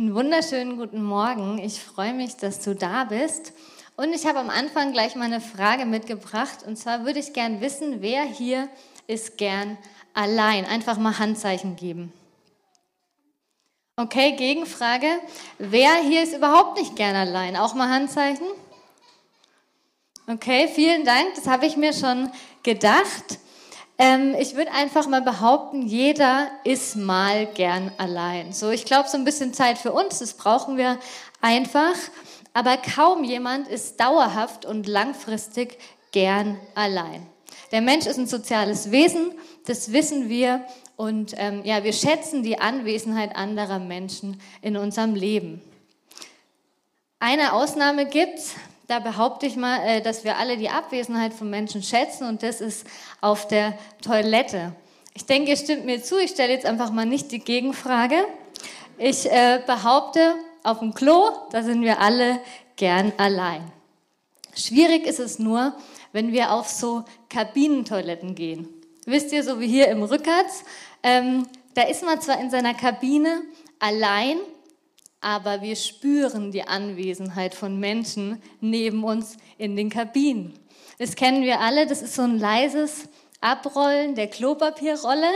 Einen wunderschönen guten Morgen. Ich freue mich, dass du da bist. Und ich habe am Anfang gleich mal eine Frage mitgebracht. Und zwar würde ich gern wissen, wer hier ist gern allein? Einfach mal Handzeichen geben. Okay, Gegenfrage. Wer hier ist überhaupt nicht gern allein? Auch mal Handzeichen? Okay, vielen Dank. Das habe ich mir schon gedacht. Ähm, ich würde einfach mal behaupten, jeder ist mal gern allein. So, ich glaube, so ein bisschen Zeit für uns, das brauchen wir einfach. Aber kaum jemand ist dauerhaft und langfristig gern allein. Der Mensch ist ein soziales Wesen, das wissen wir. Und ähm, ja, wir schätzen die Anwesenheit anderer Menschen in unserem Leben. Eine Ausnahme gibt's, da behaupte ich mal, äh, dass wir alle die Abwesenheit von Menschen schätzen und das ist auf der Toilette. Ich denke, ihr stimmt mir zu. Ich stelle jetzt einfach mal nicht die Gegenfrage. Ich äh, behaupte, auf dem Klo, da sind wir alle gern allein. Schwierig ist es nur, wenn wir auf so Kabinentoiletten gehen. Wisst ihr, so wie hier im Rückerz, ähm, da ist man zwar in seiner Kabine allein, aber wir spüren die Anwesenheit von Menschen neben uns in den Kabinen. Das kennen wir alle, das ist so ein leises Abrollen der Klopapierrolle.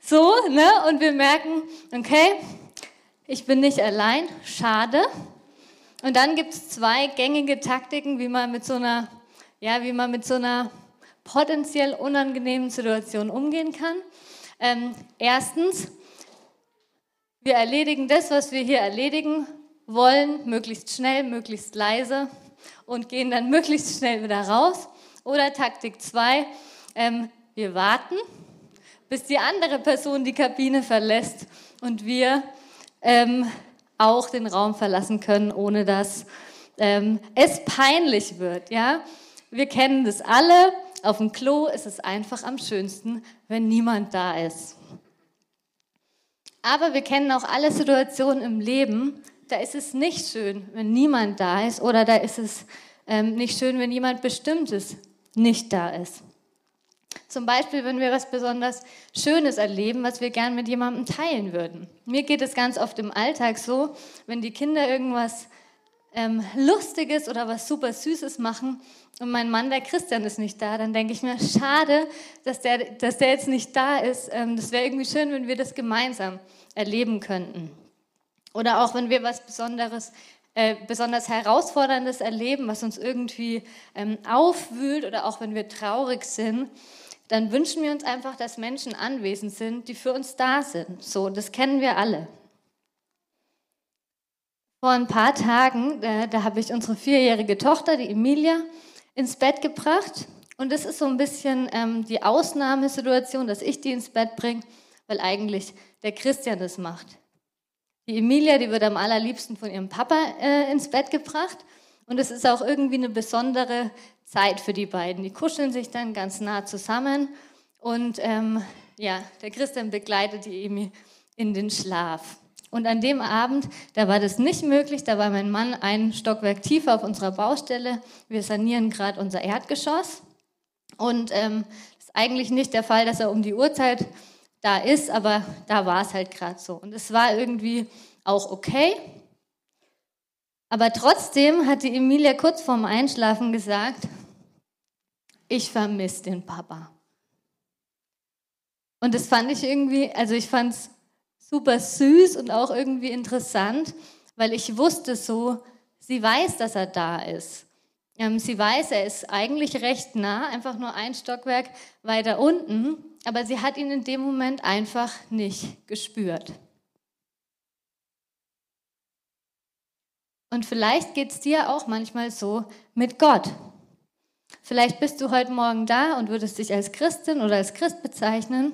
So, ne? Und wir merken, okay, ich bin nicht allein, schade. Und dann gibt es zwei gängige Taktiken, wie man mit so einer, ja, wie man mit so einer potenziell unangenehmen Situation umgehen kann. Ähm, erstens, wir erledigen das, was wir hier erledigen wollen, möglichst schnell, möglichst leise und gehen dann möglichst schnell wieder raus. Oder Taktik 2, ähm, wir warten, bis die andere Person die Kabine verlässt und wir ähm, auch den Raum verlassen können, ohne dass ähm, es peinlich wird. Ja? Wir kennen das alle. Auf dem Klo ist es einfach am schönsten, wenn niemand da ist. Aber wir kennen auch alle Situationen im Leben, da ist es nicht schön, wenn niemand da ist oder da ist es ähm, nicht schön, wenn jemand Bestimmtes nicht da ist. Zum Beispiel, wenn wir was besonders Schönes erleben, was wir gern mit jemandem teilen würden. Mir geht es ganz oft im Alltag so, wenn die Kinder irgendwas ähm, Lustiges oder was super Süßes machen und mein Mann, der Christian, ist nicht da, dann denke ich mir, schade, dass der, dass der jetzt nicht da ist. Ähm, das wäre irgendwie schön, wenn wir das gemeinsam erleben könnten. Oder auch wenn wir was Besonderes, äh, besonders Herausforderndes erleben, was uns irgendwie ähm, aufwühlt oder auch wenn wir traurig sind, dann wünschen wir uns einfach, dass Menschen anwesend sind, die für uns da sind. So, das kennen wir alle. Vor ein paar Tagen, äh, da habe ich unsere vierjährige Tochter, die Emilia, ins Bett gebracht. Und das ist so ein bisschen ähm, die Ausnahmesituation, dass ich die ins Bett bringe, weil eigentlich der Christian das macht. Die Emilia, die wird am allerliebsten von ihrem Papa äh, ins Bett gebracht. Und es ist auch irgendwie eine besondere Zeit für die beiden. Die kuscheln sich dann ganz nah zusammen. Und ähm, ja, der Christian begleitet die Emi in den Schlaf. Und an dem Abend, da war das nicht möglich, da war mein Mann ein Stockwerk tiefer auf unserer Baustelle. Wir sanieren gerade unser Erdgeschoss. Und ähm, ist eigentlich nicht der Fall, dass er um die Uhrzeit da ist, aber da war es halt gerade so. Und es war irgendwie auch okay. Aber trotzdem hat die Emilia kurz vorm Einschlafen gesagt, ich vermisse den Papa. Und das fand ich irgendwie, also ich fand es super süß und auch irgendwie interessant, weil ich wusste so, sie weiß, dass er da ist. Ähm, sie weiß, er ist eigentlich recht nah, einfach nur ein Stockwerk weiter unten, aber sie hat ihn in dem Moment einfach nicht gespürt. Und vielleicht geht es dir auch manchmal so mit Gott. Vielleicht bist du heute Morgen da und würdest dich als Christin oder als Christ bezeichnen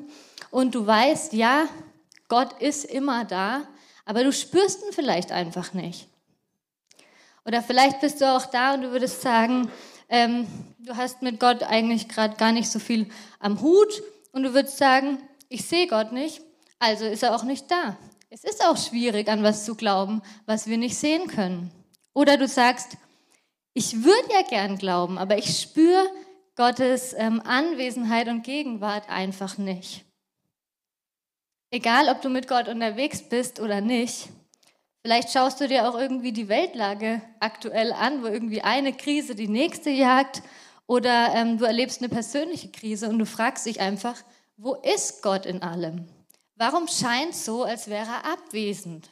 und du weißt, ja, Gott ist immer da, aber du spürst ihn vielleicht einfach nicht. Oder vielleicht bist du auch da und du würdest sagen, ähm, du hast mit Gott eigentlich gerade gar nicht so viel am Hut und du würdest sagen, ich sehe Gott nicht, also ist er auch nicht da. Es ist auch schwierig, an was zu glauben, was wir nicht sehen können. Oder du sagst, ich würde ja gern glauben, aber ich spüre Gottes ähm, Anwesenheit und Gegenwart einfach nicht. Egal, ob du mit Gott unterwegs bist oder nicht, vielleicht schaust du dir auch irgendwie die Weltlage aktuell an, wo irgendwie eine Krise die nächste jagt oder ähm, du erlebst eine persönliche Krise und du fragst dich einfach, wo ist Gott in allem? Warum scheint so, als wäre er abwesend?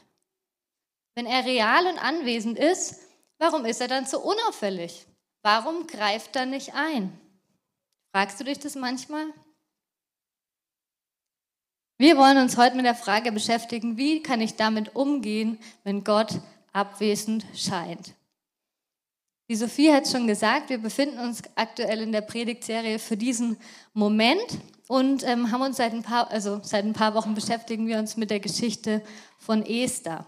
Wenn er real und anwesend ist, warum ist er dann so unauffällig? Warum greift er nicht ein? Fragst du dich das manchmal? Wir wollen uns heute mit der Frage beschäftigen, wie kann ich damit umgehen, wenn Gott abwesend scheint. Die Sophie hat schon gesagt, wir befinden uns aktuell in der Predigtserie für diesen Moment und ähm, haben uns seit ein, paar, also seit ein paar Wochen beschäftigen wir uns mit der Geschichte von Esther.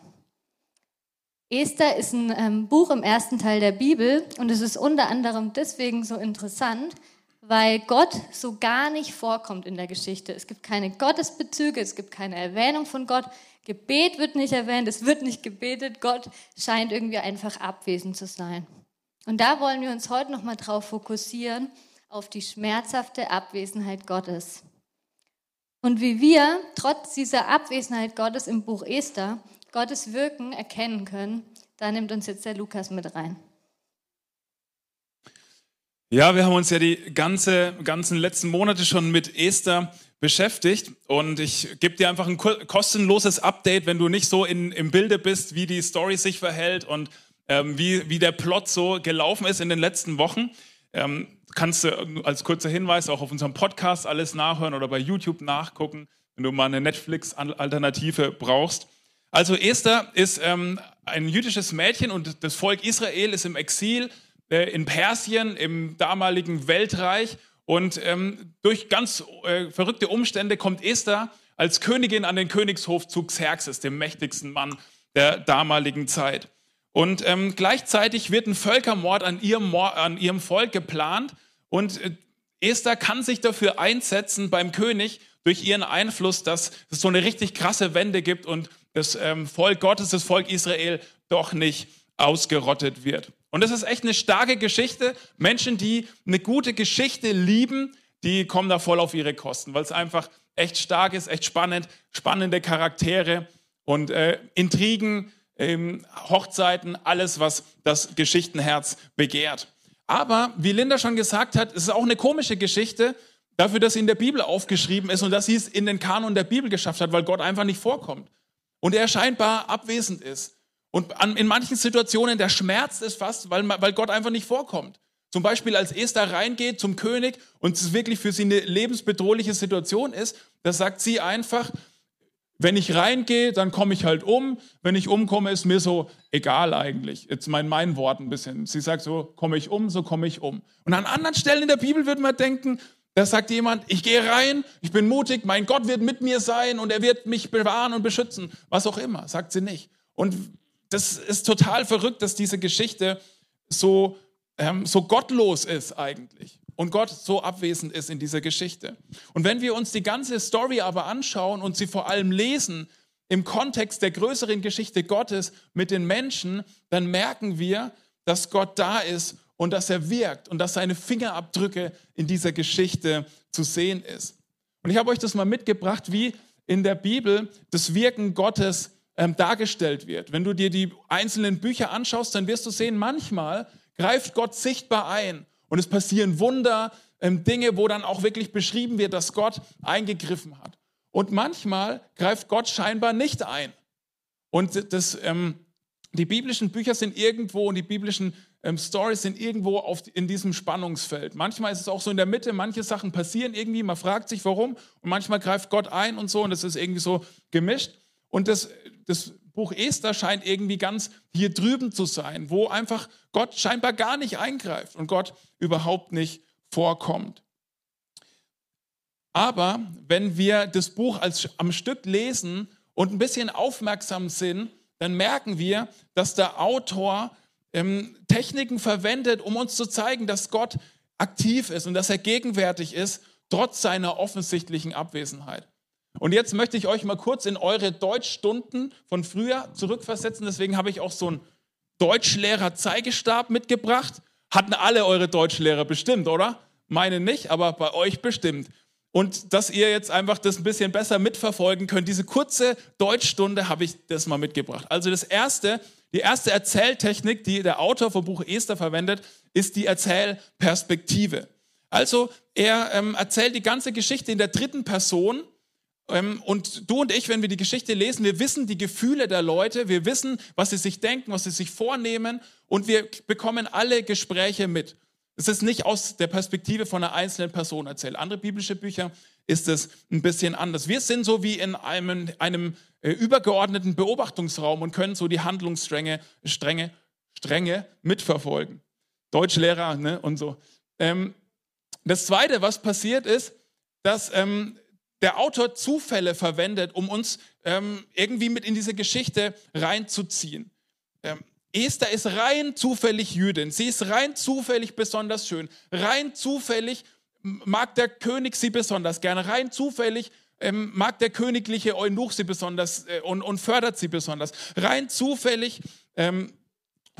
Esther ist ein ähm, Buch im ersten Teil der Bibel und es ist unter anderem deswegen so interessant, weil Gott so gar nicht vorkommt in der Geschichte. Es gibt keine Gottesbezüge, es gibt keine Erwähnung von Gott. Gebet wird nicht erwähnt, es wird nicht gebetet. Gott scheint irgendwie einfach abwesend zu sein. Und da wollen wir uns heute nochmal drauf fokussieren, auf die schmerzhafte Abwesenheit Gottes. Und wie wir trotz dieser Abwesenheit Gottes im Buch Esther Gottes Wirken erkennen können, da nimmt uns jetzt der Lukas mit rein. Ja, wir haben uns ja die ganze, ganzen letzten Monate schon mit Esther beschäftigt und ich gebe dir einfach ein kostenloses Update, wenn du nicht so in, im Bilde bist, wie die Story sich verhält und ähm, wie, wie der Plot so gelaufen ist in den letzten Wochen. Ähm, kannst du als kurzer Hinweis auch auf unserem Podcast alles nachhören oder bei YouTube nachgucken, wenn du mal eine Netflix-Alternative brauchst. Also Esther ist ähm, ein jüdisches Mädchen und das Volk Israel ist im Exil äh, in Persien, im damaligen Weltreich. Und ähm, durch ganz äh, verrückte Umstände kommt Esther als Königin an den Königshof zu Xerxes, dem mächtigsten Mann der damaligen Zeit. Und ähm, gleichzeitig wird ein Völkermord an ihrem, an ihrem Volk geplant. Und äh, Esther kann sich dafür einsetzen beim König durch ihren Einfluss, dass es so eine richtig krasse Wende gibt und das ähm, Volk Gottes, das Volk Israel doch nicht ausgerottet wird. Und das ist echt eine starke Geschichte. Menschen, die eine gute Geschichte lieben, die kommen da voll auf ihre Kosten, weil es einfach echt stark ist, echt spannend, spannende Charaktere und äh, Intrigen, ähm, Hochzeiten, alles, was das Geschichtenherz begehrt. Aber wie Linda schon gesagt hat, es ist auch eine komische Geschichte, dafür, dass sie in der Bibel aufgeschrieben ist und dass sie es in den Kanon der Bibel geschafft hat, weil Gott einfach nicht vorkommt und er scheinbar abwesend ist. Und an, in manchen Situationen, der schmerzt es fast, weil, weil Gott einfach nicht vorkommt. Zum Beispiel, als Esther reingeht zum König und es wirklich für sie eine lebensbedrohliche Situation ist, da sagt sie einfach, wenn ich reingehe, dann komme ich halt um. Wenn ich umkomme, ist mir so egal eigentlich. Jetzt mein, mein Wort ein bisschen. Sie sagt so, komme ich um, so komme ich um. Und an anderen Stellen in der Bibel würde man denken, da sagt jemand, ich gehe rein, ich bin mutig, mein Gott wird mit mir sein und er wird mich bewahren und beschützen. Was auch immer, sagt sie nicht. Und das ist total verrückt, dass diese Geschichte so, ähm, so gottlos ist eigentlich und Gott so abwesend ist in dieser Geschichte. Und wenn wir uns die ganze Story aber anschauen und sie vor allem lesen im Kontext der größeren Geschichte Gottes mit den Menschen, dann merken wir, dass Gott da ist und dass er wirkt und dass seine Fingerabdrücke in dieser Geschichte zu sehen ist. Und ich habe euch das mal mitgebracht, wie in der Bibel das Wirken Gottes ähm, dargestellt wird. Wenn du dir die einzelnen Bücher anschaust, dann wirst du sehen, manchmal greift Gott sichtbar ein und es passieren Wunder, ähm, Dinge, wo dann auch wirklich beschrieben wird, dass Gott eingegriffen hat. Und manchmal greift Gott scheinbar nicht ein. Und das, ähm, die biblischen Bücher sind irgendwo und die biblischen ähm, Stories sind irgendwo auf, in diesem Spannungsfeld. Manchmal ist es auch so in der Mitte, manche Sachen passieren irgendwie, man fragt sich warum und manchmal greift Gott ein und so und es ist irgendwie so gemischt. Und das, das Buch Esther scheint irgendwie ganz hier drüben zu sein, wo einfach Gott scheinbar gar nicht eingreift und Gott überhaupt nicht vorkommt. Aber wenn wir das Buch als am Stück lesen und ein bisschen aufmerksam sind, dann merken wir, dass der Autor ähm, Techniken verwendet, um uns zu zeigen, dass Gott aktiv ist und dass er gegenwärtig ist, trotz seiner offensichtlichen Abwesenheit. Und jetzt möchte ich euch mal kurz in eure Deutschstunden von früher zurückversetzen. Deswegen habe ich auch so einen Deutschlehrer-Zeigestab mitgebracht. Hatten alle eure Deutschlehrer bestimmt, oder? Meine nicht, aber bei euch bestimmt. Und dass ihr jetzt einfach das ein bisschen besser mitverfolgen könnt, diese kurze Deutschstunde habe ich das mal mitgebracht. Also das erste, die erste Erzähltechnik, die der Autor vom Buch Esther verwendet, ist die Erzählperspektive. Also er ähm, erzählt die ganze Geschichte in der dritten Person und du und ich, wenn wir die Geschichte lesen, wir wissen die Gefühle der Leute, wir wissen, was sie sich denken, was sie sich vornehmen und wir bekommen alle Gespräche mit. Es ist nicht aus der Perspektive von einer einzelnen Person erzählt. Andere biblische Bücher ist es ein bisschen anders. Wir sind so wie in einem, einem äh, übergeordneten Beobachtungsraum und können so die Handlungsstränge Stränge, Stränge mitverfolgen. Deutschlehrer ne, und so. Ähm, das Zweite, was passiert ist, dass ähm, der Autor Zufälle verwendet, um uns ähm, irgendwie mit in diese Geschichte reinzuziehen. Ähm, Esther ist rein zufällig Jüdin. Sie ist rein zufällig besonders schön. Rein zufällig mag der König sie besonders gerne. Rein zufällig ähm, mag der königliche Eunuch sie besonders äh, und, und, fördert sie besonders. Rein zufällig ähm,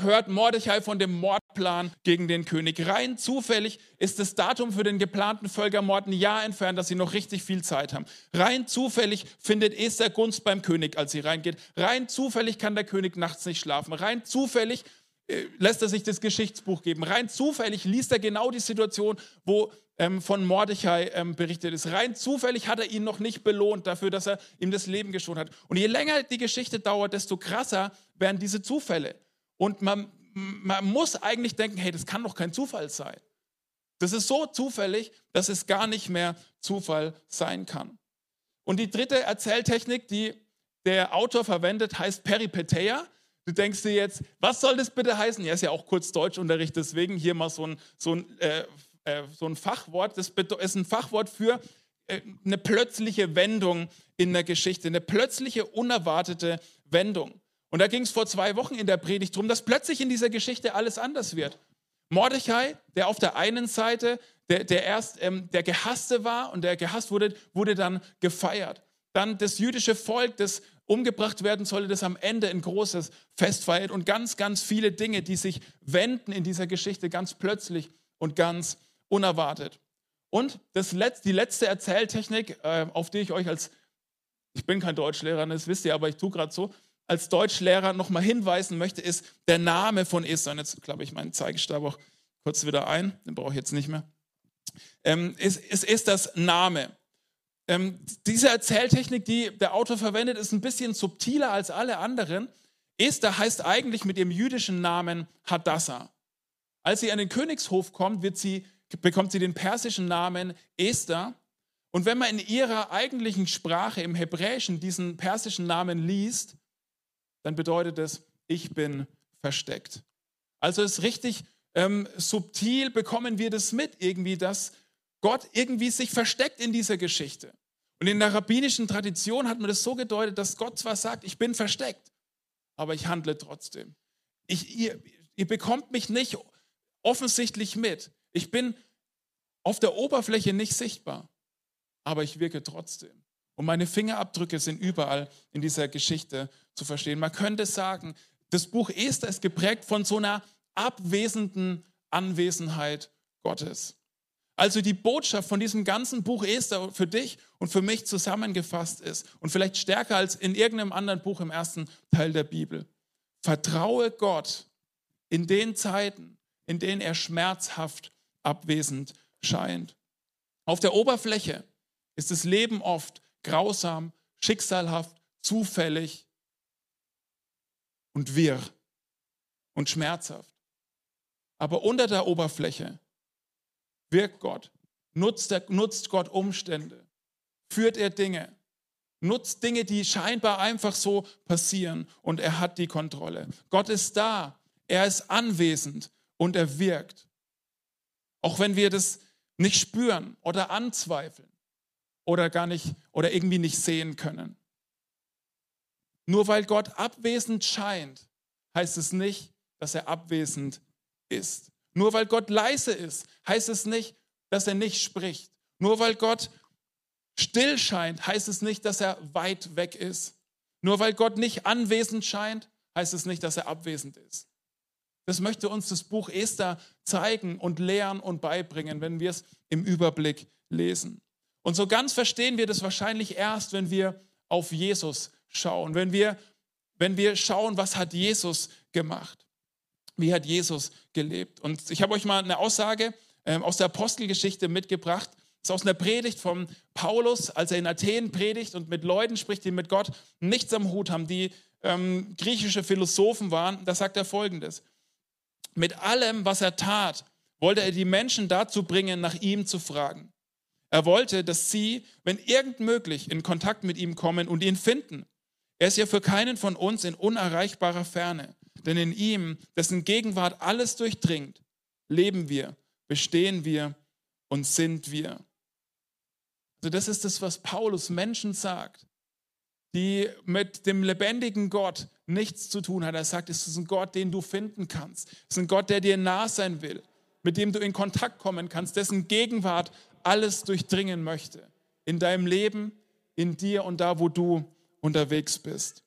hört Mordechai von dem Mordplan gegen den König. Rein zufällig ist das Datum für den geplanten Völkermord ein Jahr entfernt, dass sie noch richtig viel Zeit haben. Rein zufällig findet Esther Gunst beim König, als sie reingeht. Rein zufällig kann der König nachts nicht schlafen. Rein zufällig äh, lässt er sich das Geschichtsbuch geben. Rein zufällig liest er genau die Situation, wo ähm, von Mordechai ähm, berichtet ist. Rein zufällig hat er ihn noch nicht belohnt dafür, dass er ihm das Leben geschont hat. Und je länger die Geschichte dauert, desto krasser werden diese Zufälle. Und man, man muss eigentlich denken, hey, das kann doch kein Zufall sein. Das ist so zufällig, dass es gar nicht mehr Zufall sein kann. Und die dritte Erzähltechnik, die der Autor verwendet, heißt Peripeteia. Du denkst dir jetzt, was soll das bitte heißen? Ja, ist ja auch kurz Deutschunterricht, deswegen hier mal so ein, so ein, äh, äh, so ein Fachwort. Das ist ein Fachwort für äh, eine plötzliche Wendung in der Geschichte, eine plötzliche, unerwartete Wendung. Und da ging es vor zwei Wochen in der Predigt drum, dass plötzlich in dieser Geschichte alles anders wird. Mordechai, der auf der einen Seite der, der erst ähm, der Gehasste war und der gehasst wurde, wurde dann gefeiert. Dann das jüdische Volk, das umgebracht werden sollte, das am Ende ein großes Fest feiert und ganz, ganz viele Dinge, die sich wenden in dieser Geschichte ganz plötzlich und ganz unerwartet. Und das Letz-, die letzte Erzähltechnik, äh, auf die ich euch als, ich bin kein Deutschlehrer, das wisst ihr, aber ich tue gerade so, als Deutschlehrer nochmal hinweisen möchte, ist der Name von Esther. Und jetzt klappe ich meinen Zeigestab auch kurz wieder ein, den brauche ich jetzt nicht mehr. Ähm, es, es ist das Name. Ähm, diese Erzähltechnik, die der Autor verwendet, ist ein bisschen subtiler als alle anderen. Esther heißt eigentlich mit ihrem jüdischen Namen Hadassah. Als sie an den Königshof kommt, sie, bekommt sie den persischen Namen Esther. Und wenn man in ihrer eigentlichen Sprache, im Hebräischen, diesen persischen Namen liest, dann bedeutet es, ich bin versteckt. Also ist richtig ähm, subtil, bekommen wir das mit irgendwie, dass Gott irgendwie sich versteckt in dieser Geschichte. Und in der rabbinischen Tradition hat man das so gedeutet, dass Gott zwar sagt, ich bin versteckt, aber ich handle trotzdem. Ich, ihr, ihr bekommt mich nicht offensichtlich mit. Ich bin auf der Oberfläche nicht sichtbar, aber ich wirke trotzdem. Und meine Fingerabdrücke sind überall in dieser Geschichte zu verstehen. Man könnte sagen, das Buch Esther ist geprägt von so einer abwesenden Anwesenheit Gottes. Also die Botschaft von diesem ganzen Buch Esther für dich und für mich zusammengefasst ist und vielleicht stärker als in irgendeinem anderen Buch im ersten Teil der Bibel. Vertraue Gott in den Zeiten, in denen er schmerzhaft abwesend scheint. Auf der Oberfläche ist das Leben oft grausam, schicksalhaft, zufällig und wirr und schmerzhaft. Aber unter der Oberfläche wirkt Gott, nutzt, er, nutzt Gott Umstände, führt er Dinge, nutzt Dinge, die scheinbar einfach so passieren und er hat die Kontrolle. Gott ist da, er ist anwesend und er wirkt. Auch wenn wir das nicht spüren oder anzweifeln oder gar nicht oder irgendwie nicht sehen können. Nur weil Gott abwesend scheint, heißt es nicht, dass er abwesend ist. Nur weil Gott leise ist, heißt es nicht, dass er nicht spricht. Nur weil Gott still scheint, heißt es nicht, dass er weit weg ist. Nur weil Gott nicht anwesend scheint, heißt es nicht, dass er abwesend ist. Das möchte uns das Buch Esther zeigen und lehren und beibringen, wenn wir es im Überblick lesen. Und so ganz verstehen wir das wahrscheinlich erst, wenn wir auf Jesus schauen, wenn wir, wenn wir schauen, was hat Jesus gemacht, wie hat Jesus gelebt. Und ich habe euch mal eine Aussage ähm, aus der Apostelgeschichte mitgebracht. Das ist aus einer Predigt von Paulus, als er in Athen predigt und mit Leuten spricht, die mit Gott nichts am Hut haben, die ähm, griechische Philosophen waren. Da sagt er folgendes. Mit allem, was er tat, wollte er die Menschen dazu bringen, nach ihm zu fragen. Er wollte, dass sie, wenn irgend möglich, in Kontakt mit ihm kommen und ihn finden. Er ist ja für keinen von uns in unerreichbarer Ferne, denn in ihm, dessen Gegenwart alles durchdringt, leben wir, bestehen wir und sind wir. Also das ist das, was Paulus Menschen sagt, die mit dem lebendigen Gott nichts zu tun hat. Er sagt, es ist ein Gott, den du finden kannst. Es ist ein Gott, der dir nah sein will, mit dem du in Kontakt kommen kannst, dessen Gegenwart alles durchdringen möchte. In deinem Leben, in dir und da, wo du unterwegs bist.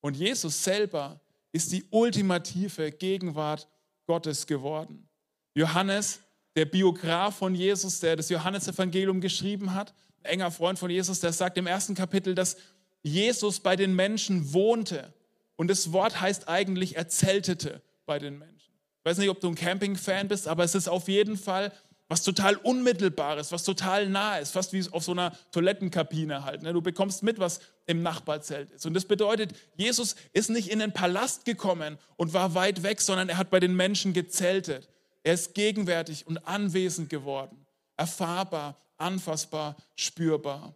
Und Jesus selber ist die ultimative Gegenwart Gottes geworden. Johannes, der Biograf von Jesus, der das Johannesevangelium geschrieben hat, ein enger Freund von Jesus, der sagt im ersten Kapitel, dass Jesus bei den Menschen wohnte. Und das Wort heißt eigentlich, er zeltete bei den Menschen. Ich weiß nicht, ob du ein Camping-Fan bist, aber es ist auf jeden Fall was total Unmittelbares, was total nah ist, fast wie auf so einer Toilettenkabine halt. Ne? Du bekommst mit, was im Nachbarzelt ist. Und das bedeutet, Jesus ist nicht in den Palast gekommen und war weit weg, sondern er hat bei den Menschen gezeltet. Er ist gegenwärtig und anwesend geworden, erfahrbar, anfassbar, spürbar.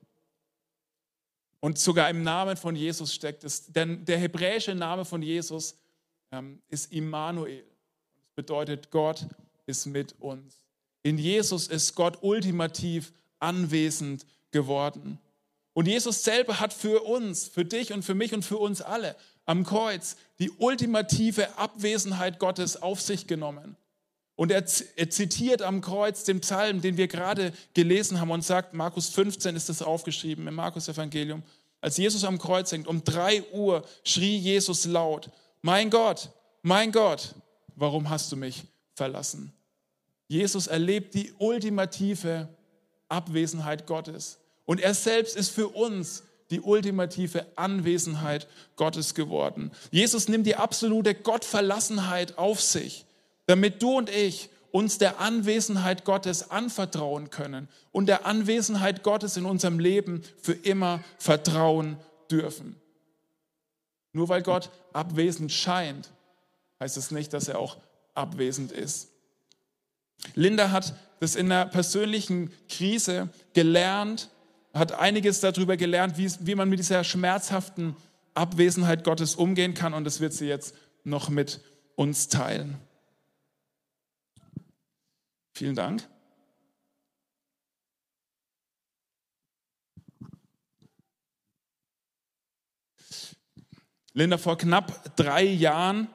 Und sogar im Namen von Jesus steckt es, denn der hebräische Name von Jesus ähm, ist Immanuel. Das bedeutet, Gott ist mit uns. In Jesus ist Gott ultimativ anwesend geworden. Und Jesus selber hat für uns, für dich und für mich und für uns alle am Kreuz die ultimative Abwesenheit Gottes auf sich genommen. Und er, er, zitiert am Kreuz den Psalm, den wir gerade gelesen haben und sagt, Markus 15 ist das aufgeschrieben im Markus Evangelium. Als Jesus am Kreuz hängt, um drei Uhr schrie Jesus laut, mein Gott, mein Gott, warum hast du mich verlassen? Jesus erlebt die ultimative Abwesenheit Gottes. Und er selbst ist für uns die ultimative Anwesenheit Gottes geworden. Jesus nimmt die absolute Gottverlassenheit auf sich, damit du und ich uns der Anwesenheit Gottes anvertrauen können und der Anwesenheit Gottes in unserem Leben für immer vertrauen dürfen. Nur weil Gott abwesend scheint, heißt es nicht, dass er auch abwesend ist. Linda hat das in einer persönlichen Krise gelernt, hat einiges darüber gelernt, wie, wie man mit dieser schmerzhaften Abwesenheit Gottes umgehen kann und das wird sie jetzt noch mit uns teilen. Vielen Dank. Linda, vor knapp drei Jahren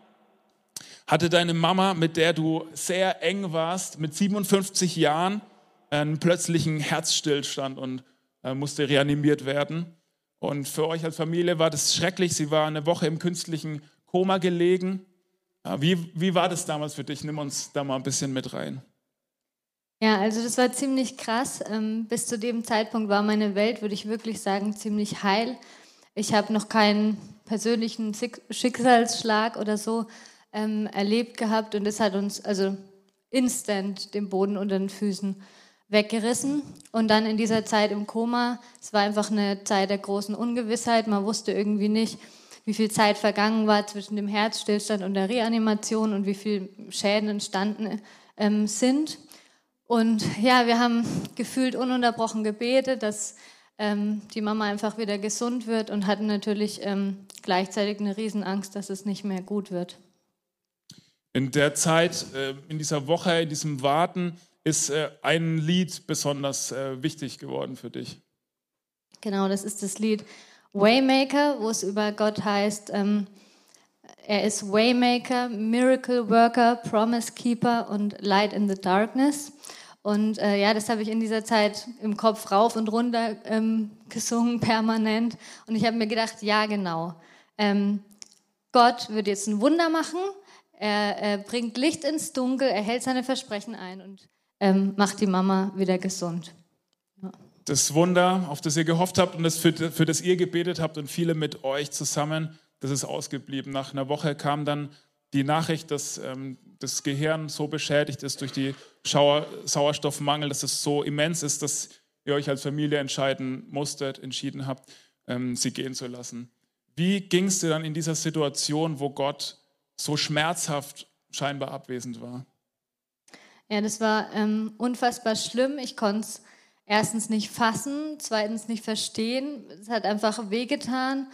hatte deine Mama, mit der du sehr eng warst, mit 57 Jahren einen plötzlichen Herzstillstand und äh, musste reanimiert werden. Und für euch als Familie war das schrecklich. Sie war eine Woche im künstlichen Koma gelegen. Wie, wie war das damals für dich? Nimm uns da mal ein bisschen mit rein. Ja, also das war ziemlich krass. Ähm, bis zu dem Zeitpunkt war meine Welt, würde ich wirklich sagen, ziemlich heil. Ich habe noch keinen persönlichen Schicksalsschlag oder so ähm, erlebt gehabt und das hat uns also instant den Boden unter den Füßen weggerissen. Und dann in dieser Zeit im Koma, es war einfach eine Zeit der großen Ungewissheit. Man wusste irgendwie nicht, wie viel Zeit vergangen war zwischen dem Herzstillstand und der Reanimation und wie viele Schäden entstanden ähm, sind. Und ja, wir haben gefühlt ununterbrochen gebetet, dass ähm, die Mama einfach wieder gesund wird und hatten natürlich ähm, gleichzeitig eine Riesenangst, dass es nicht mehr gut wird. In der Zeit, äh, in dieser Woche, in diesem Warten, ist äh, ein Lied besonders äh, wichtig geworden für dich. Genau, das ist das Lied Waymaker, wo es über Gott heißt, ähm, er ist Waymaker, Miracle Worker, Promise Keeper und Light in the Darkness. Und äh, ja, das habe ich in dieser Zeit im Kopf rauf und runter ähm, gesungen, permanent. Und ich habe mir gedacht, ja, genau. Ähm, Gott wird jetzt ein Wunder machen. Er, er, bringt Licht ins Dunkel, er hält seine Versprechen ein und ähm, macht die Mama wieder gesund. Ja. Das Wunder, auf das ihr gehofft habt und das für, für das ihr gebetet habt und viele mit euch zusammen, das ist ausgeblieben. Nach einer Woche kam dann die Nachricht, dass ähm, das Gehirn so beschädigt ist durch die Schauer Sauerstoffmangel, dass es so immens ist, dass ihr euch als Familie entscheiden musstet, entschieden habt, ähm, sie gehen zu lassen. Wie ging es dir dann in dieser Situation, wo Gott so schmerzhaft scheinbar abwesend war? Ja, das war ähm, unfassbar schlimm. Ich konnte es erstens nicht fassen, zweitens nicht verstehen. Es hat einfach wehgetan.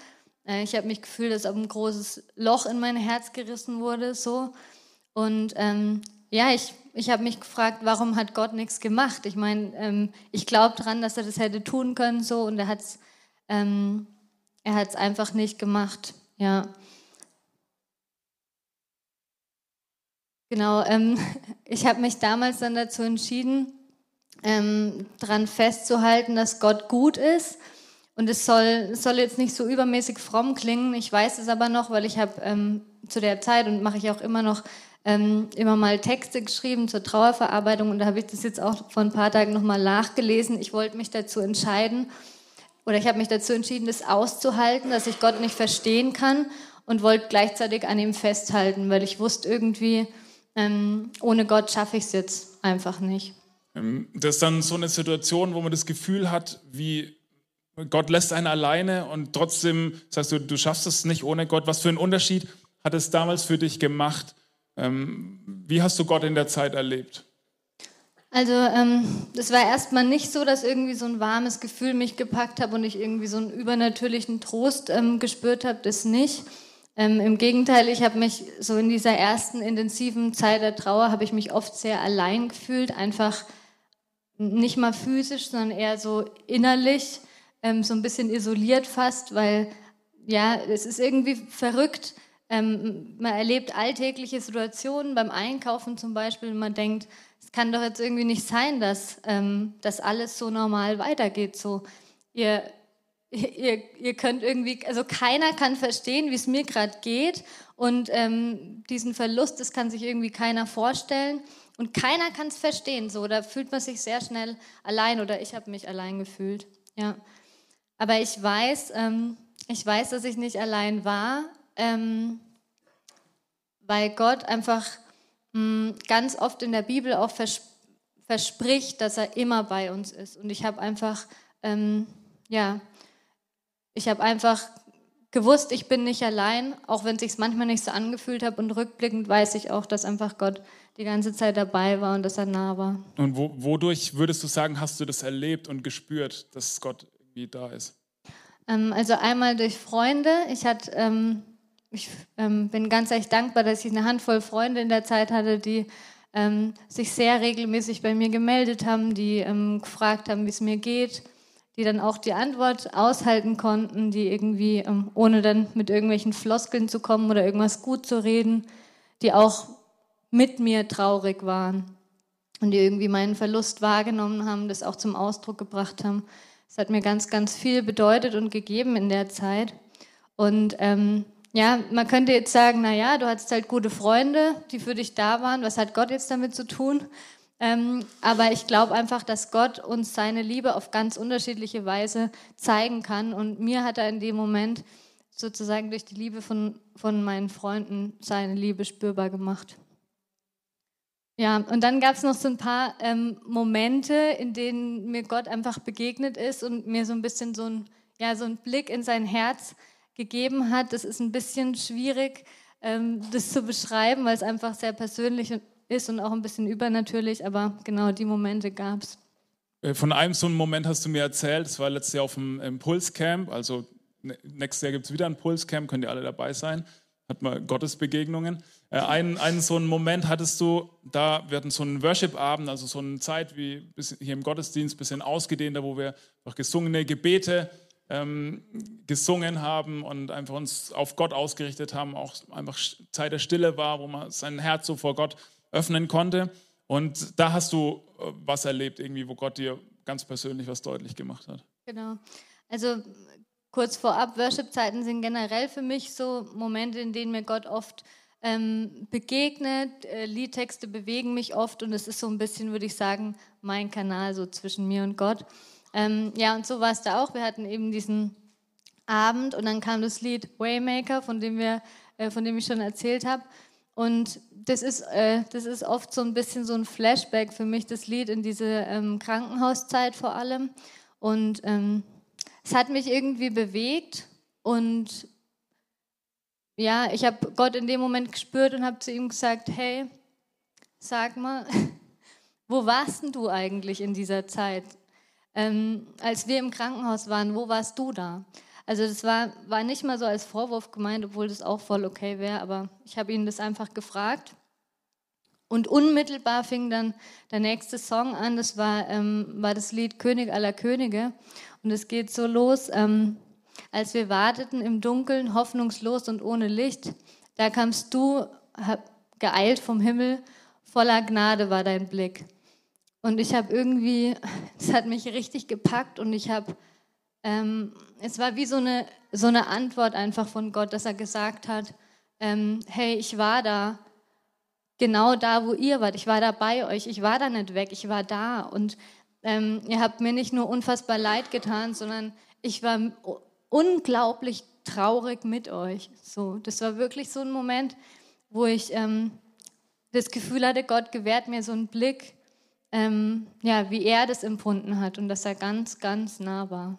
Äh, ich habe mich gefühlt, als ob ein großes Loch in mein Herz gerissen wurde. So. Und ähm, ja, ich, ich habe mich gefragt, warum hat Gott nichts gemacht? Ich meine, ähm, ich glaube daran, dass er das hätte tun können, so und er hat es ähm, einfach nicht gemacht. Ja. Genau, ähm, ich habe mich damals dann dazu entschieden, ähm, daran festzuhalten, dass Gott gut ist. Und es soll, es soll jetzt nicht so übermäßig fromm klingen. Ich weiß es aber noch, weil ich habe ähm, zu der Zeit und mache ich auch immer noch ähm, immer mal Texte geschrieben zur Trauerverarbeitung. Und da habe ich das jetzt auch vor ein paar Tagen nochmal nachgelesen. Ich wollte mich dazu entscheiden, oder ich habe mich dazu entschieden, das auszuhalten, dass ich Gott nicht verstehen kann und wollte gleichzeitig an ihm festhalten, weil ich wusste irgendwie, ähm, ohne Gott schaffe ich es jetzt einfach nicht. Ähm, das ist dann so eine Situation, wo man das Gefühl hat, wie Gott lässt einen alleine und trotzdem sagst du, du schaffst es nicht ohne Gott. Was für einen Unterschied hat es damals für dich gemacht? Ähm, wie hast du Gott in der Zeit erlebt? Also ähm, das war erstmal nicht so, dass irgendwie so ein warmes Gefühl mich gepackt hat und ich irgendwie so einen übernatürlichen Trost ähm, gespürt habe, das nicht. Ähm, Im Gegenteil, ich habe mich so in dieser ersten intensiven Zeit der Trauer, habe ich mich oft sehr allein gefühlt, einfach nicht mal physisch, sondern eher so innerlich, ähm, so ein bisschen isoliert fast, weil ja, es ist irgendwie verrückt. Ähm, man erlebt alltägliche Situationen beim Einkaufen zum Beispiel und man denkt, es kann doch jetzt irgendwie nicht sein, dass ähm, das alles so normal weitergeht. So, ihr, ihr, ihr könnt irgendwie, also keiner kann verstehen, wie es mir gerade geht und ähm, diesen Verlust, das kann sich irgendwie keiner vorstellen und keiner kann es verstehen. So, da fühlt man sich sehr schnell allein oder ich habe mich allein gefühlt. Ja, aber ich weiß, ähm, ich weiß, dass ich nicht allein war, ähm, weil Gott einfach Mm, ganz oft in der Bibel auch vers verspricht, dass er immer bei uns ist. Und ich habe einfach, ähm, ja, ich habe einfach gewusst, ich bin nicht allein, auch wenn es sich manchmal nicht so angefühlt hat. Und rückblickend weiß ich auch, dass einfach Gott die ganze Zeit dabei war und dass er nah war. Und wo, wodurch würdest du sagen, hast du das erlebt und gespürt, dass Gott irgendwie da ist? Ähm, also einmal durch Freunde. Ich hatte ähm, ich ähm, bin ganz echt dankbar, dass ich eine Handvoll Freunde in der Zeit hatte, die ähm, sich sehr regelmäßig bei mir gemeldet haben, die ähm, gefragt haben, wie es mir geht, die dann auch die Antwort aushalten konnten, die irgendwie, ähm, ohne dann mit irgendwelchen Floskeln zu kommen oder irgendwas gut zu reden, die auch mit mir traurig waren und die irgendwie meinen Verlust wahrgenommen haben, das auch zum Ausdruck gebracht haben. Es hat mir ganz, ganz viel bedeutet und gegeben in der Zeit. Und ähm, ja, man könnte jetzt sagen, na ja, du hattest halt gute Freunde, die für dich da waren. Was hat Gott jetzt damit zu tun? Ähm, aber ich glaube einfach, dass Gott uns seine Liebe auf ganz unterschiedliche Weise zeigen kann. Und mir hat er in dem Moment sozusagen durch die Liebe von, von meinen Freunden seine Liebe spürbar gemacht. Ja, und dann gab es noch so ein paar ähm, Momente, in denen mir Gott einfach begegnet ist und mir so ein bisschen so ein, ja, so ein Blick in sein Herz gegeben hat. Das ist ein bisschen schwierig, ähm, das zu beschreiben, weil es einfach sehr persönlich ist und auch ein bisschen übernatürlich, aber genau die Momente gab es. Äh, von einem so einen Moment hast du mir erzählt, das war letztes Jahr auf dem Impulscamp, also ne, nächstes Jahr gibt es wieder ein Impulscamp, könnt ihr alle dabei sein, hat man Gottesbegegnungen. Äh, einen, einen so einen Moment hattest du, da wir hatten so einen Worship-Abend, also so eine Zeit wie hier im Gottesdienst, ein bisschen ausgedehnter, wo wir auch gesungene Gebete ähm, gesungen haben und einfach uns auf Gott ausgerichtet haben, auch einfach Zeit der Stille war, wo man sein Herz so vor Gott öffnen konnte. Und da hast du äh, was erlebt, irgendwie, wo Gott dir ganz persönlich was deutlich gemacht hat. Genau. Also kurz vorab, Worship-Zeiten sind generell für mich so Momente, in denen mir Gott oft ähm, begegnet. Äh, Liedtexte bewegen mich oft und es ist so ein bisschen, würde ich sagen, mein Kanal so zwischen mir und Gott. Ähm, ja, und so war es da auch. Wir hatten eben diesen Abend und dann kam das Lied Waymaker, von dem, wir, äh, von dem ich schon erzählt habe. Und das ist, äh, das ist oft so ein bisschen so ein Flashback für mich, das Lied in diese ähm, Krankenhauszeit vor allem. Und ähm, es hat mich irgendwie bewegt und ja, ich habe Gott in dem Moment gespürt und habe zu ihm gesagt, hey, sag mal, wo warst denn du eigentlich in dieser Zeit? Ähm, als wir im Krankenhaus waren, wo warst du da? Also das war, war nicht mal so als Vorwurf gemeint, obwohl das auch voll okay wäre, aber ich habe ihn das einfach gefragt. Und unmittelbar fing dann der nächste Song an, das war, ähm, war das Lied König aller Könige. Und es geht so los, ähm, als wir warteten im Dunkeln, hoffnungslos und ohne Licht, da kamst du geeilt vom Himmel, voller Gnade war dein Blick. Und ich habe irgendwie, es hat mich richtig gepackt und ich habe, ähm, es war wie so eine, so eine Antwort einfach von Gott, dass er gesagt hat, ähm, hey, ich war da, genau da, wo ihr wart, ich war da bei euch, ich war da nicht weg, ich war da und ähm, ihr habt mir nicht nur unfassbar leid getan, sondern ich war unglaublich traurig mit euch. So, das war wirklich so ein Moment, wo ich ähm, das Gefühl hatte, Gott gewährt mir so einen Blick, ähm, ja, wie er das empfunden hat und dass er ganz, ganz nah war.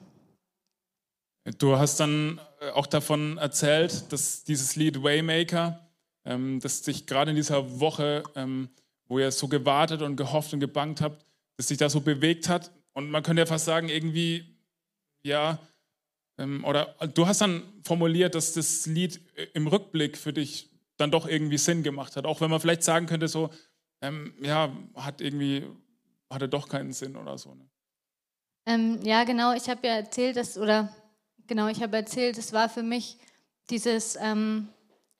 Du hast dann äh, auch davon erzählt, dass dieses Lied Waymaker, ähm, das dich gerade in dieser Woche, ähm, wo ihr so gewartet und gehofft und gebangt habt, dass sich da so bewegt hat. Und man könnte ja fast sagen, irgendwie, ja, ähm, oder du hast dann formuliert, dass das Lied äh, im Rückblick für dich dann doch irgendwie Sinn gemacht hat. Auch wenn man vielleicht sagen könnte, so, ähm, ja, hat irgendwie, hatte doch keinen Sinn oder so. Ne? Ähm, ja, genau, ich habe ja erzählt, dass, oder genau, ich habe erzählt, es war für mich dieses ähm,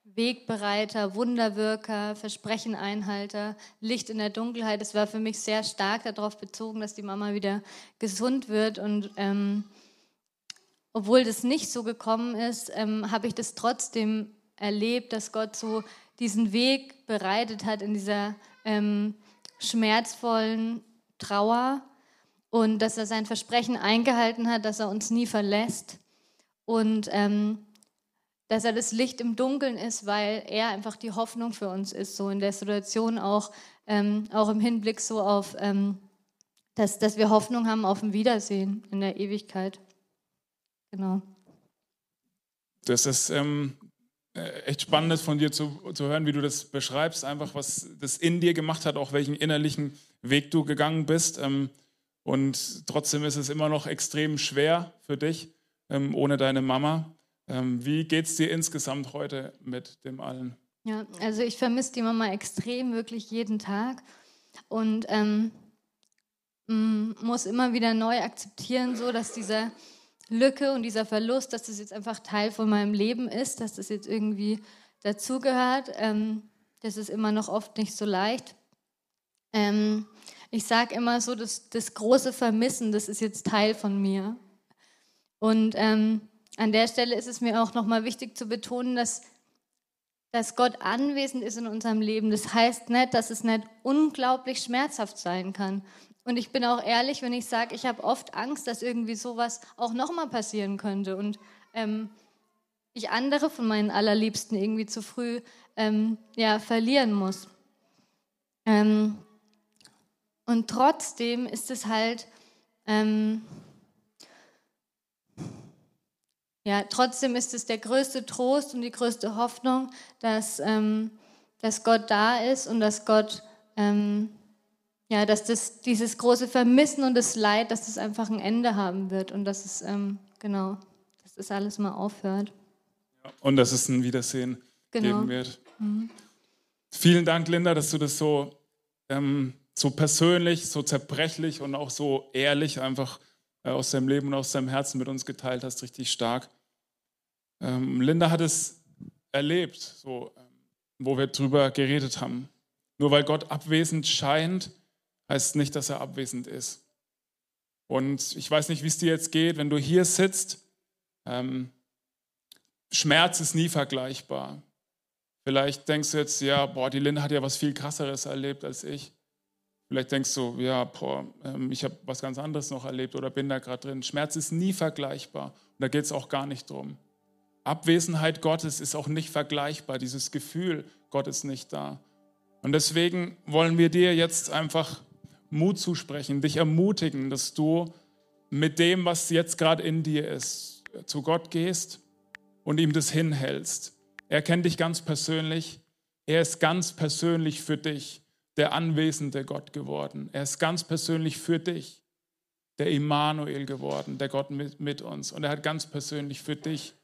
Wegbereiter, Wunderwirker, Versprechen-Einhalter, Licht in der Dunkelheit. Es war für mich sehr stark darauf bezogen, dass die Mama wieder gesund wird und ähm, obwohl das nicht so gekommen ist, ähm, habe ich das trotzdem erlebt, dass Gott so diesen Weg bereitet hat in dieser ähm, schmerzvollen Trauer und dass er sein Versprechen eingehalten hat, dass er uns nie verlässt und ähm, dass er das Licht im Dunkeln ist, weil er einfach die Hoffnung für uns ist, so in der Situation auch, ähm, auch im Hinblick so auf, ähm, dass, dass wir Hoffnung haben auf ein Wiedersehen in der Ewigkeit. Genau. Das ist ähm, äh, echt spannend von dir zu, zu hören, wie du das beschreibst, einfach was das in dir gemacht hat, auch welchen innerlichen Weg du gegangen bist. Ähm, und trotzdem ist es immer noch extrem schwer für dich ähm, ohne deine Mama. Ähm, wie geht es dir insgesamt heute mit dem allen? Ja, also ich vermisse die Mama extrem, wirklich jeden Tag. Und ähm, muss immer wieder neu akzeptieren, so dass dieser Lücke und dieser Verlust, dass das jetzt einfach Teil von meinem Leben ist, dass das jetzt irgendwie dazugehört. Ähm, das ist immer noch oft nicht so leicht. Ähm, ich sage immer so, dass das große Vermissen, das ist jetzt Teil von mir. Und ähm, an der Stelle ist es mir auch nochmal wichtig zu betonen, dass, dass Gott anwesend ist in unserem Leben. Das heißt nicht, dass es nicht unglaublich schmerzhaft sein kann. Und ich bin auch ehrlich, wenn ich sage, ich habe oft Angst, dass irgendwie sowas auch nochmal passieren könnte und ähm, ich andere von meinen Allerliebsten irgendwie zu früh ähm, ja, verlieren muss. Ähm, und trotzdem ist es halt, ähm, ja, trotzdem ist es der größte Trost und die größte Hoffnung, dass, ähm, dass Gott da ist und dass Gott ähm, ja, dass das, dieses große Vermissen und das Leid, dass das einfach ein Ende haben wird und dass es, ähm, genau, dass das alles mal aufhört. und dass es ein Wiedersehen genau. geben wird. Mhm. Vielen Dank, Linda, dass du das so, ähm, so persönlich, so zerbrechlich und auch so ehrlich einfach aus deinem Leben und aus deinem Herzen mit uns geteilt hast, richtig stark. Ähm, Linda hat es erlebt, so, ähm, wo wir drüber geredet haben. Nur weil Gott abwesend scheint, heißt nicht, dass er abwesend ist. Und ich weiß nicht, wie es dir jetzt geht, wenn du hier sitzt. Ähm, Schmerz ist nie vergleichbar. Vielleicht denkst du jetzt, ja, boah, die Linda hat ja was viel krasseres erlebt als ich. Vielleicht denkst du, ja, boah, ähm, ich habe was ganz anderes noch erlebt oder bin da gerade drin. Schmerz ist nie vergleichbar und da geht es auch gar nicht drum. Abwesenheit Gottes ist auch nicht vergleichbar. Dieses Gefühl, Gott ist nicht da. Und deswegen wollen wir dir jetzt einfach Mut zusprechen, dich ermutigen, dass du mit dem, was jetzt gerade in dir ist, zu Gott gehst und ihm das hinhältst. Er kennt dich ganz persönlich. Er ist ganz persönlich für dich der anwesende Gott geworden. Er ist ganz persönlich für dich der Immanuel geworden, der Gott mit, mit uns. Und er hat ganz persönlich für dich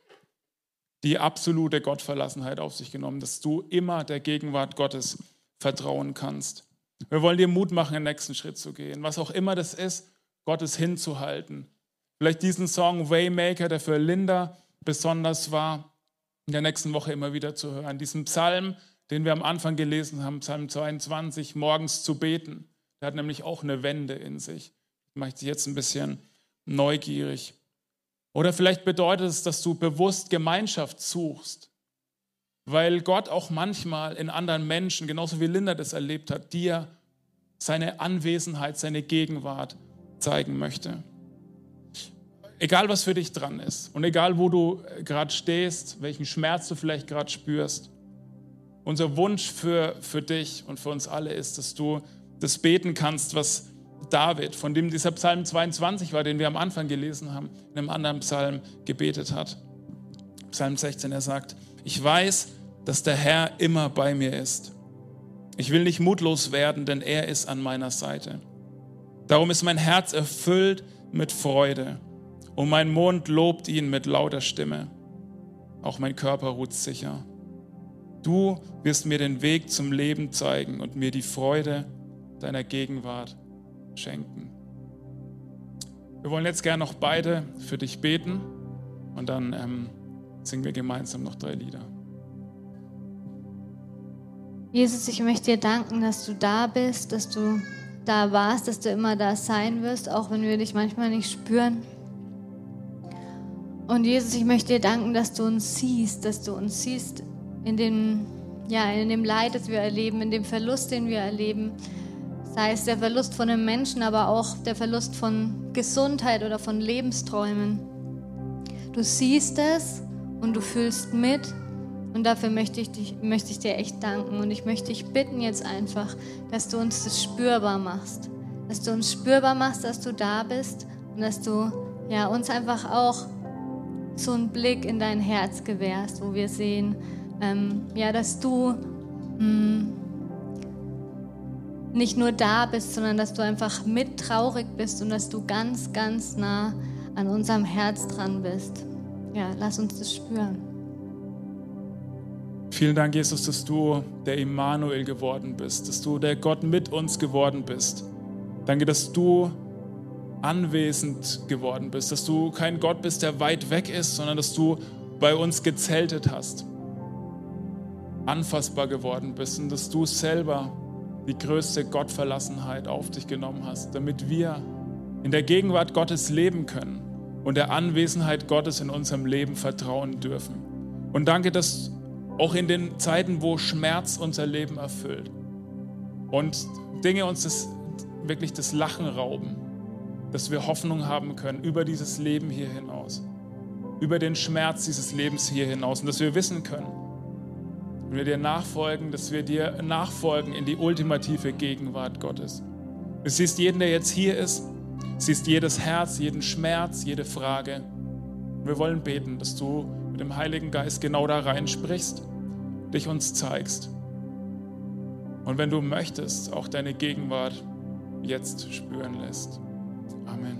die absolute Gottverlassenheit auf sich genommen, dass du immer der Gegenwart Gottes vertrauen kannst. Wir wollen dir Mut machen, den nächsten Schritt zu gehen. Was auch immer das ist, Gottes hinzuhalten. Vielleicht diesen Song Waymaker, der für Linda besonders war, in der nächsten Woche immer wieder zu hören. Diesen Psalm, den wir am Anfang gelesen haben, Psalm 22, morgens zu beten. Der hat nämlich auch eine Wende in sich. Mache ich dich jetzt ein bisschen neugierig. Oder vielleicht bedeutet es, dass du bewusst Gemeinschaft suchst, weil Gott auch manchmal in anderen Menschen, genauso wie Linda das erlebt hat, dir seine Anwesenheit, seine Gegenwart zeigen möchte. Egal, was für dich dran ist und egal, wo du gerade stehst, welchen Schmerz du vielleicht gerade spürst, unser Wunsch für, für dich und für uns alle ist, dass du das beten kannst, was David, von dem dieser Psalm 22 war, den wir am Anfang gelesen haben, in einem anderen Psalm gebetet hat. Psalm 16, er sagt, ich weiß, dass der Herr immer bei mir ist. Ich will nicht mutlos werden, denn er ist an meiner Seite. Darum ist mein Herz erfüllt mit Freude und mein Mund lobt ihn mit lauter Stimme. Auch mein Körper ruht sicher. Du wirst mir den Weg zum Leben zeigen und mir die Freude deiner Gegenwart schenken. Wir wollen jetzt gerne noch beide für dich beten und dann ähm, singen wir gemeinsam noch drei Lieder. Jesus, ich möchte dir danken, dass du da bist, dass du da warst, dass du immer da sein wirst, auch wenn wir dich manchmal nicht spüren. Und Jesus, ich möchte dir danken, dass du uns siehst, dass du uns siehst in dem, ja, in dem Leid, das wir erleben, in dem Verlust, den wir erleben, Sei es der Verlust von einem Menschen, aber auch der Verlust von Gesundheit oder von Lebensträumen. Du siehst es und du fühlst mit und dafür möchte ich, dich, möchte ich dir echt danken. Und ich möchte dich bitten jetzt einfach, dass du uns das spürbar machst. Dass du uns spürbar machst, dass du da bist und dass du ja, uns einfach auch so einen Blick in dein Herz gewährst, wo wir sehen, ähm, ja, dass du mh, mm, nicht nur da bist, sondern dass du einfach mit traurig bist und dass du ganz, ganz nah an unserem Herz dran bist. Ja, lass uns das spüren. Vielen Dank, Jesus, dass du der Immanuel geworden bist, dass du der Gott mit uns geworden bist. Danke, dass du anwesend geworden bist, dass du kein Gott bist, der weit weg ist, sondern dass du bei uns gezeltet hast, anfassbar geworden bist und dass du selber die größte Gottverlassenheit auf dich genommen hast, damit wir in der Gegenwart Gottes leben können und der Anwesenheit Gottes in unserem Leben vertrauen dürfen. Und danke, dass auch in den Zeiten, wo Schmerz unser Leben erfüllt und Dinge uns das, wirklich das Lachen rauben, dass wir Hoffnung haben können über dieses Leben hier hinaus, über den Schmerz dieses Lebens hier hinaus und dass wir wissen können, wenn wir dir nachfolgen, dass wir dir nachfolgen in die ultimative Gegenwart Gottes. Du siehst jeden, der jetzt hier ist, siehst jedes Herz, jeden Schmerz, jede Frage. Wir wollen beten, dass du mit dem Heiligen Geist genau da reinsprichst, dich uns zeigst. Und wenn du möchtest, auch deine Gegenwart jetzt spüren lässt. Amen.